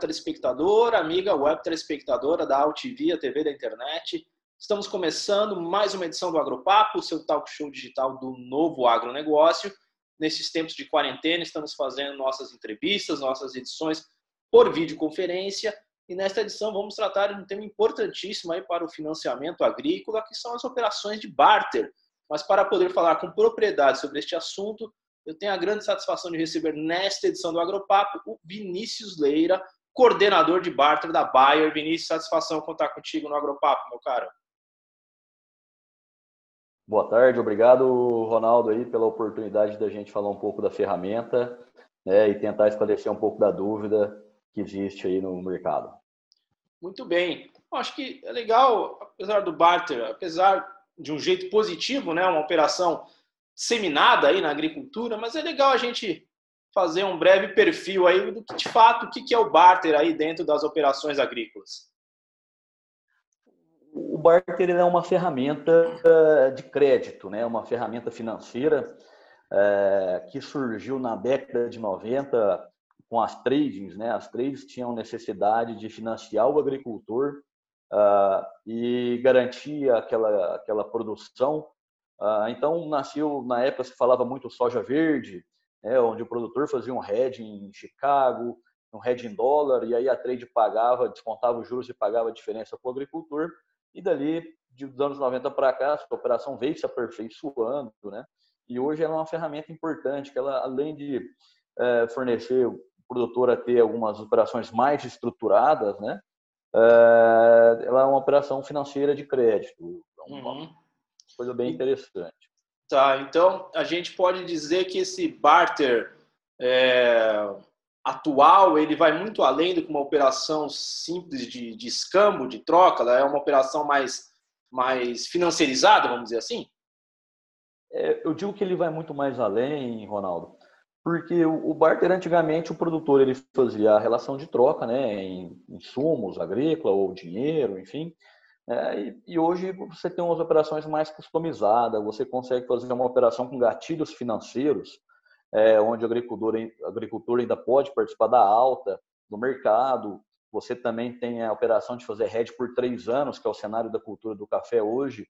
telespectador, amiga web telespectadora da a TV da internet. Estamos começando mais uma edição do Agropapo, seu talk show digital do novo agronegócio. Nesses tempos de quarentena, estamos fazendo nossas entrevistas, nossas edições por videoconferência. E nesta edição vamos tratar de um tema importantíssimo aí para o financiamento agrícola, que são as operações de barter. Mas para poder falar com propriedade sobre este assunto, eu tenho a grande satisfação de receber nesta edição do Agropapo o Vinícius Leira, coordenador de barter da Bayer. Vinícius, satisfação contar contigo no Agropapo, meu caro. Boa tarde, obrigado, Ronaldo, aí, pela oportunidade da gente falar um pouco da ferramenta né, e tentar esclarecer um pouco da dúvida que existe aí no mercado. Muito bem. Acho que é legal, apesar do barter, apesar de um jeito positivo, né, uma operação disseminada aí na agricultura, mas é legal a gente fazer um breve perfil aí do que de fato o que é o barter aí dentro das operações agrícolas. O barter é uma ferramenta eh, de crédito, né? uma ferramenta financeira é, que surgiu na década de 90 com as tradings. Né? As trades tinham necessidade de financiar o agricultor uh, e garantir aquela, aquela produção ah, então, nasceu, na época se falava muito soja verde, né, onde o produtor fazia um hedge em Chicago, um hedge em dólar, e aí a trade pagava, descontava os juros e pagava a diferença para o agricultor. E dali, dos anos 90 para cá, a operação veio se aperfeiçoando, né? E hoje ela é uma ferramenta importante, que ela, além de é, fornecer o produtor a ter algumas operações mais estruturadas, né? É, ela é uma operação financeira de crédito. Então, uhum coisa bem interessante. Tá, então a gente pode dizer que esse barter é, atual ele vai muito além do que uma operação simples de, de escambo, de troca, ela é uma operação mais, mais financiarizada, vamos dizer assim? É, eu digo que ele vai muito mais além, Ronaldo, porque o, o barter antigamente o produtor ele fazia a relação de troca, né, em insumos agrícola ou dinheiro, enfim, é, e, e, hoje você tem umas operações mais customizadas, você consegue fazer uma operação com gatilhos financeiros, é, onde o agricultor, agricultor ainda pode participar da alta do mercado. Você também tem a operação de fazer hedge por três anos, que é o cenário da cultura do café hoje.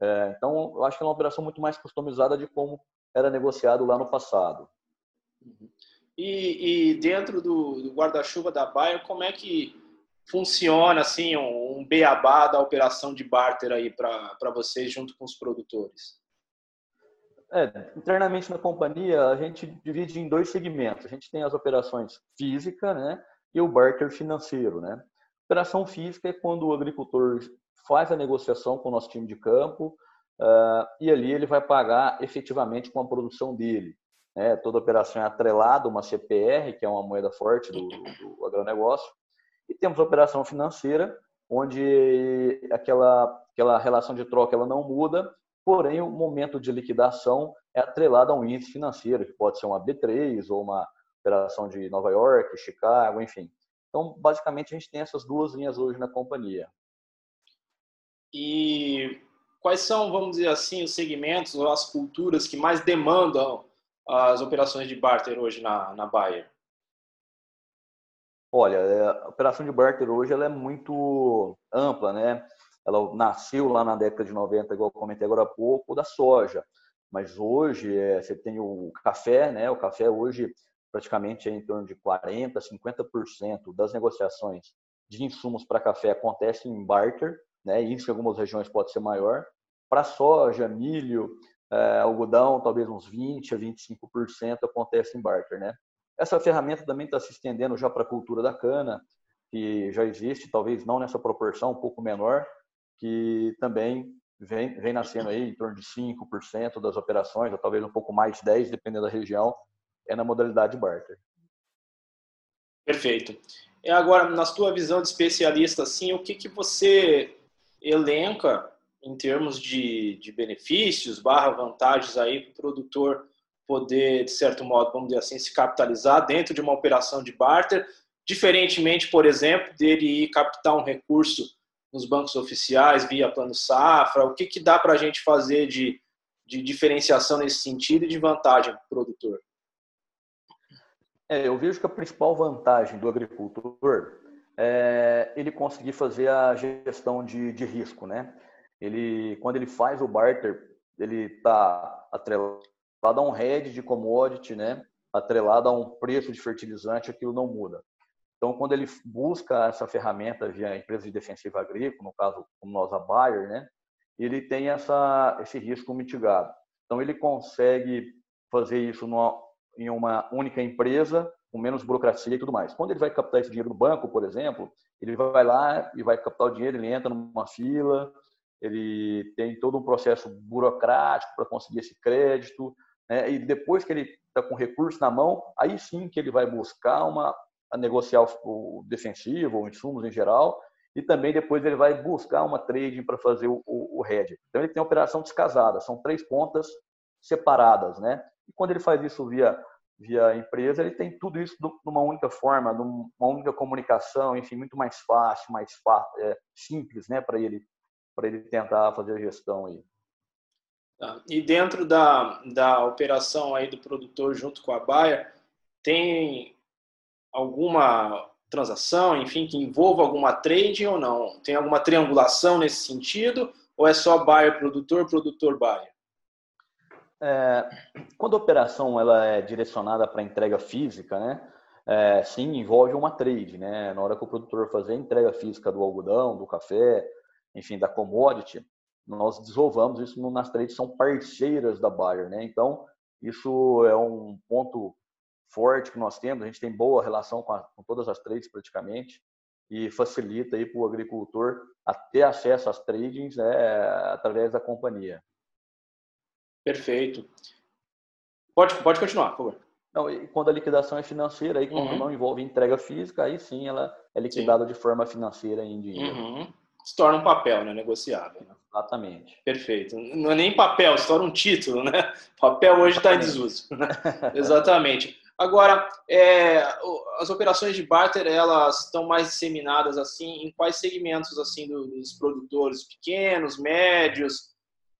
É, então, eu acho que é uma operação muito mais customizada de como era negociado lá no passado. E, e dentro do, do guarda-chuva da Bayer, como é que funciona assim um, um beabá da operação de barter aí para vocês junto com os produtores? É, internamente na companhia a gente divide em dois segmentos. A gente tem as operações física, né, e o barter financeiro, né. Operação física é quando o agricultor faz a negociação com o nosso time de campo uh, e ali ele vai pagar efetivamente com a produção dele. Né? Toda operação é atrelada a uma CPR, que é uma moeda forte do, do, do agronegócio, e temos operação financeira, onde aquela, aquela relação de troca ela não muda, porém o momento de liquidação é atrelado a um índice financeiro, que pode ser uma B3 ou uma operação de Nova York, Chicago, enfim. Então, basicamente, a gente tem essas duas linhas hoje na companhia. E quais são, vamos dizer assim, os segmentos ou as culturas que mais demandam as operações de barter hoje na, na Bayer? Olha, é, a operação de barter hoje ela é muito ampla, né? Ela nasceu lá na década de 90, igual comentei agora há pouco, da soja. Mas hoje é, você tem o café, né? O café hoje praticamente é em torno de 40%, 50% das negociações de insumos para café acontecem em barter, né? Isso em algumas regiões pode ser maior. Para soja, milho, é, algodão, talvez uns 20% a 25% acontece em barter, né? Essa ferramenta também está se estendendo já para a cultura da cana, que já existe, talvez não nessa proporção, um pouco menor, que também vem, vem nascendo aí em torno de 5% das operações, ou talvez um pouco mais, 10%, dependendo da região, é na modalidade barter. Perfeito. E agora, na sua visão de especialista, assim, o que, que você elenca em termos de, de benefícios, barra vantagens aí para o produtor poder, de certo modo, vamos dizer assim, se capitalizar dentro de uma operação de barter, diferentemente, por exemplo, dele ir captar um recurso nos bancos oficiais via plano safra, o que, que dá para a gente fazer de, de diferenciação nesse sentido e de vantagem para o produtor? É, eu vejo que a principal vantagem do agricultor é ele conseguir fazer a gestão de, de risco, né? Ele, quando ele faz o barter, ele está atrelado a um head de commodity, né? Atrelado a um preço de fertilizante, aquilo não muda. Então, quando ele busca essa ferramenta via empresa de defensiva agrícola, no caso, como nós, a Bayer, né? Ele tem essa, esse risco mitigado. Então, ele consegue fazer isso numa, em uma única empresa, com menos burocracia e tudo mais. Quando ele vai captar esse dinheiro no banco, por exemplo, ele vai lá e vai captar o dinheiro, ele entra numa fila, ele tem todo um processo burocrático para conseguir esse crédito, né? e depois que ele está com recurso na mão, aí sim que ele vai buscar uma a negociar o defensivo ou insumos em geral, e também depois ele vai buscar uma trading para fazer o, o, hedge. Então ele tem operação descasada, são três pontas separadas, né? E quando ele faz isso via via empresa, ele tem tudo isso numa única forma, numa única comunicação, enfim, muito mais fácil, mais fácil, é, simples, né, para ele para ele tentar fazer a gestão aí. Tá. E dentro da, da operação aí do produtor junto com a Baia, tem alguma transação, enfim, que envolva alguma trading ou não? Tem alguma triangulação nesse sentido? Ou é só buyer produtor, produtor buyer? É, quando a operação ela é direcionada para entrega física, né? É, sim, envolve uma trade, né? Na hora que o produtor fazer a entrega física do algodão, do café, enfim, da commodity, nós desenvolvamos isso nas trades, são parceiras da Bayer, né? Então, isso é um ponto forte que nós temos, a gente tem boa relação com, a, com todas as trades praticamente, e facilita aí para o agricultor ter acesso às tradings né, através da companhia. Perfeito. Pode, pode continuar, por favor. Não, e quando a liquidação é financeira, aí quando uhum. não envolve entrega física, aí sim ela é liquidada sim. de forma financeira em dinheiro. Uhum. Se torna um papel, né? Negociável. Exatamente. Perfeito. Não é nem papel, se torna um título, né? Papel hoje está em desuso. Né? Exatamente. Agora, é, as operações de barter, elas estão mais disseminadas assim em quais segmentos assim dos produtores pequenos, médios,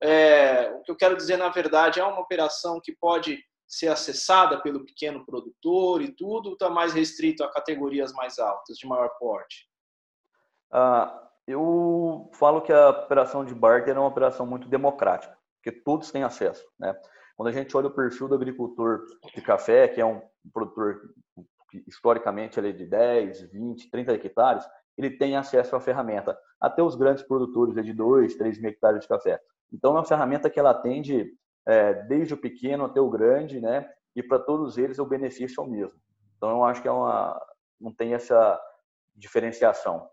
é, o que eu quero dizer, na verdade, é uma operação que pode ser acessada pelo pequeno produtor e tudo, está mais restrito a categorias mais altas, de maior porte? Ah, eu falo que a operação de barter é uma operação muito democrática, porque todos têm acesso. Né? Quando a gente olha o perfil do agricultor de café, que é um produtor que historicamente ele é de 10, 20, 30 hectares, ele tem acesso à ferramenta. Até os grandes produtores é de 2, 3 mil hectares de café. Então, é uma ferramenta que ela atende é, desde o pequeno até o grande, né? E para todos eles o benefício é o mesmo. Então, eu acho que é uma, não tem essa diferenciação.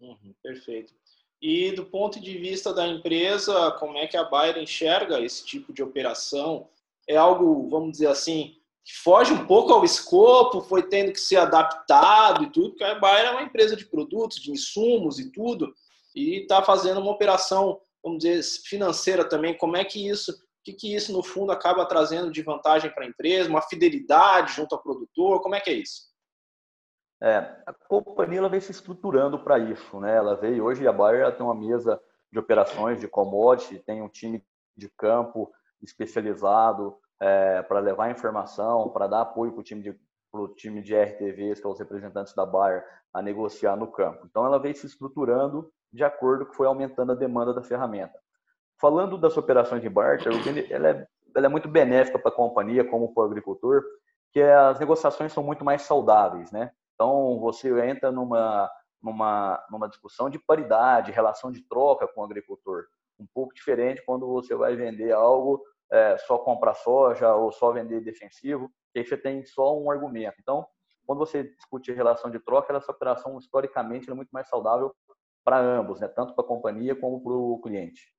Uhum, perfeito. E do ponto de vista da empresa, como é que a Bayer enxerga esse tipo de operação? É algo, vamos dizer assim, que foge um pouco ao escopo, foi tendo que ser adaptado e tudo, porque a Bayer é uma empresa de produtos, de insumos e tudo, e está fazendo uma operação vamos dizer, financeira também, como é que isso, o que, que isso no fundo acaba trazendo de vantagem para a empresa, uma fidelidade junto ao produtor, como é que é isso? É, a companhia ela vem se estruturando para isso, né? Ela veio hoje a Bayer tem uma mesa de operações de commodity, tem um time de campo especializado é, para levar informação, para dar apoio para o time de para o time de RTVs, que são os representantes da Bayer, a negociar no campo. Então, ela veio se estruturando de acordo com foi aumentando a demanda da ferramenta. Falando das operações de barter, ela é, ela é muito benéfica para a companhia, como para o agricultor, que é, as negociações são muito mais saudáveis, né? Então, você entra numa, numa, numa discussão de paridade, relação de troca com o agricultor. Um pouco diferente quando você vai vender algo, é, só comprar soja ou só vender defensivo, que aí você tem só um argumento. Então, quando você discute relação de troca, essa operação, historicamente, é muito mais saudável para ambos, né? tanto para a companhia como para o cliente.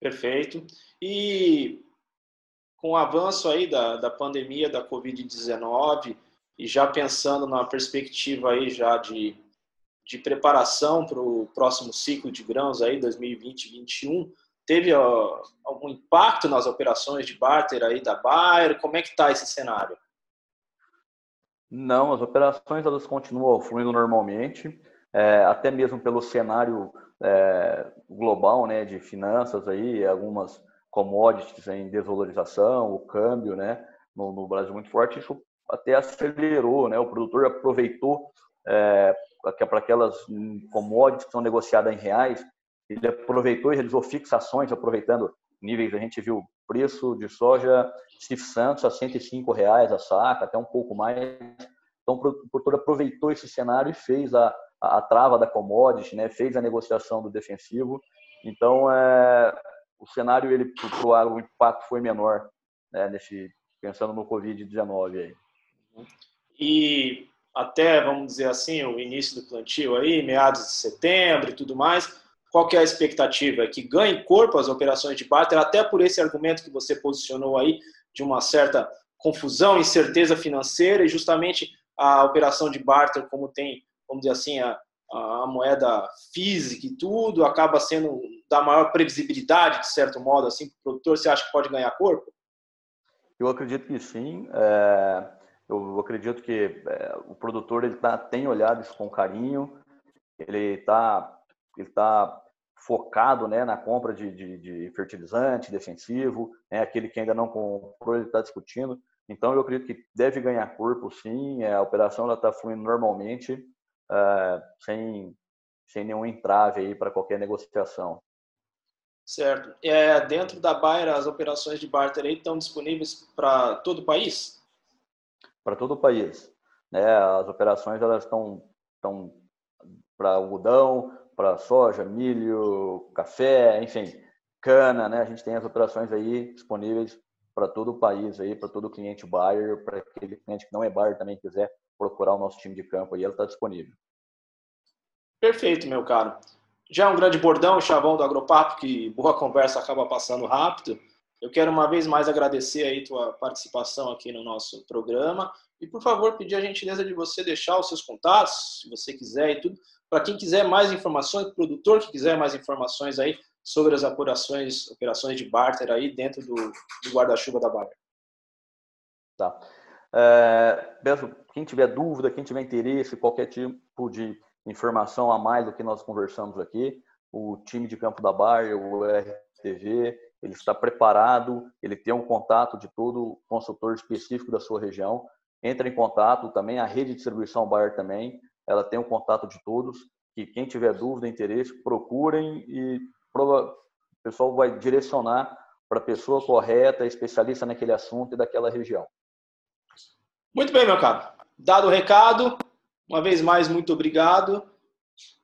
Perfeito. E com o avanço aí da, da pandemia da Covid-19 e já pensando na perspectiva aí já de, de preparação para o próximo ciclo de grãos aí 2020-2021, teve ó, algum impacto nas operações de barter aí da Bayer? Como é que está esse cenário? Não, as operações elas continuam fluindo normalmente é, até mesmo pelo cenário é, global né, de finanças, aí, algumas commodities em desvalorização, o câmbio, né? no, no Brasil muito forte, isso até acelerou, né? O produtor aproveitou é, para aquelas commodities que são negociadas em reais, ele aproveitou e realizou fixações, aproveitando níveis, a gente viu preço de soja Cif Santos a 105 reais a saca, até um pouco mais. Então, o produtor aproveitou esse cenário e fez a, a, trava da commodity, né? fez a negociação do defensivo. Então, é, o cenário ele o impacto foi menor, né? Nesse, pensando no Covid-19 aí. E até, vamos dizer assim, o início do plantio aí, meados de setembro e tudo mais, qual que é a expectativa? Que ganhe corpo as operações de barter, até por esse argumento que você posicionou aí, de uma certa confusão, incerteza financeira, e justamente a operação de barter, como tem, vamos dizer assim, a, a moeda física e tudo, acaba sendo da maior previsibilidade, de certo modo, assim, para o produtor, você acha que pode ganhar corpo? Eu acredito que sim. É, eu acredito que é, o produtor ele tá, tem olhado isso com carinho, ele está ele tá focado né, na compra de, de, de fertilizante defensivo, né, aquele que ainda não comprou, ele está discutindo. Então, eu acredito que deve ganhar corpo, sim. É, a operação está fluindo normalmente, é, sem, sem nenhum entrave aí para qualquer negociação. Certo. É, dentro da Bayer, as operações de barter estão disponíveis para todo o país? Para todo o país. Né? As operações elas estão, estão para algodão, para soja, milho, café, enfim, cana, né? A gente tem as operações aí disponíveis para todo o país aí, para todo cliente buyer, para aquele cliente que não é buyer também quiser procurar o nosso time de campo aí, ela está disponível. Perfeito, meu caro. Já é um grande bordão, chavão do Agropapo, que boa conversa acaba passando rápido. Eu quero uma vez mais agradecer aí tua participação aqui no nosso programa e, por favor, pedir a gentileza de você deixar os seus contatos, se você quiser e tudo, para quem quiser mais informações, produtor que quiser mais informações aí sobre as operações, operações de barter aí dentro do, do guarda-chuva da Bayer. Tá. É, quem tiver dúvida, quem tiver interesse, qualquer tipo de informação a mais do que nós conversamos aqui, o time de campo da Bayer, o RTV, ele está preparado, ele tem um contato de todo consultor específico da sua região, entra em contato também, a rede de distribuição Bayer também, ela tem um contato de todos, que quem tiver dúvida, interesse, procurem e o pessoal vai direcionar para a pessoa correta, especialista naquele assunto e daquela região. Muito bem, meu caro. Dado o recado, uma vez mais, muito obrigado.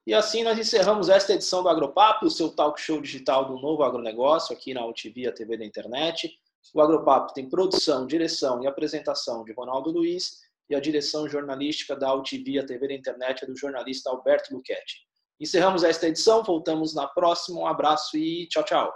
E assim nós encerramos esta edição do Agropapo, o seu talk show digital do novo agronegócio, aqui na UTV, a TV da internet. O Agropapo tem produção, direção e apresentação de Ronaldo Luiz e a direção jornalística da UTV, a TV da internet, é do jornalista Alberto Luchetti. Encerramos esta edição, voltamos na próxima. Um abraço e tchau, tchau.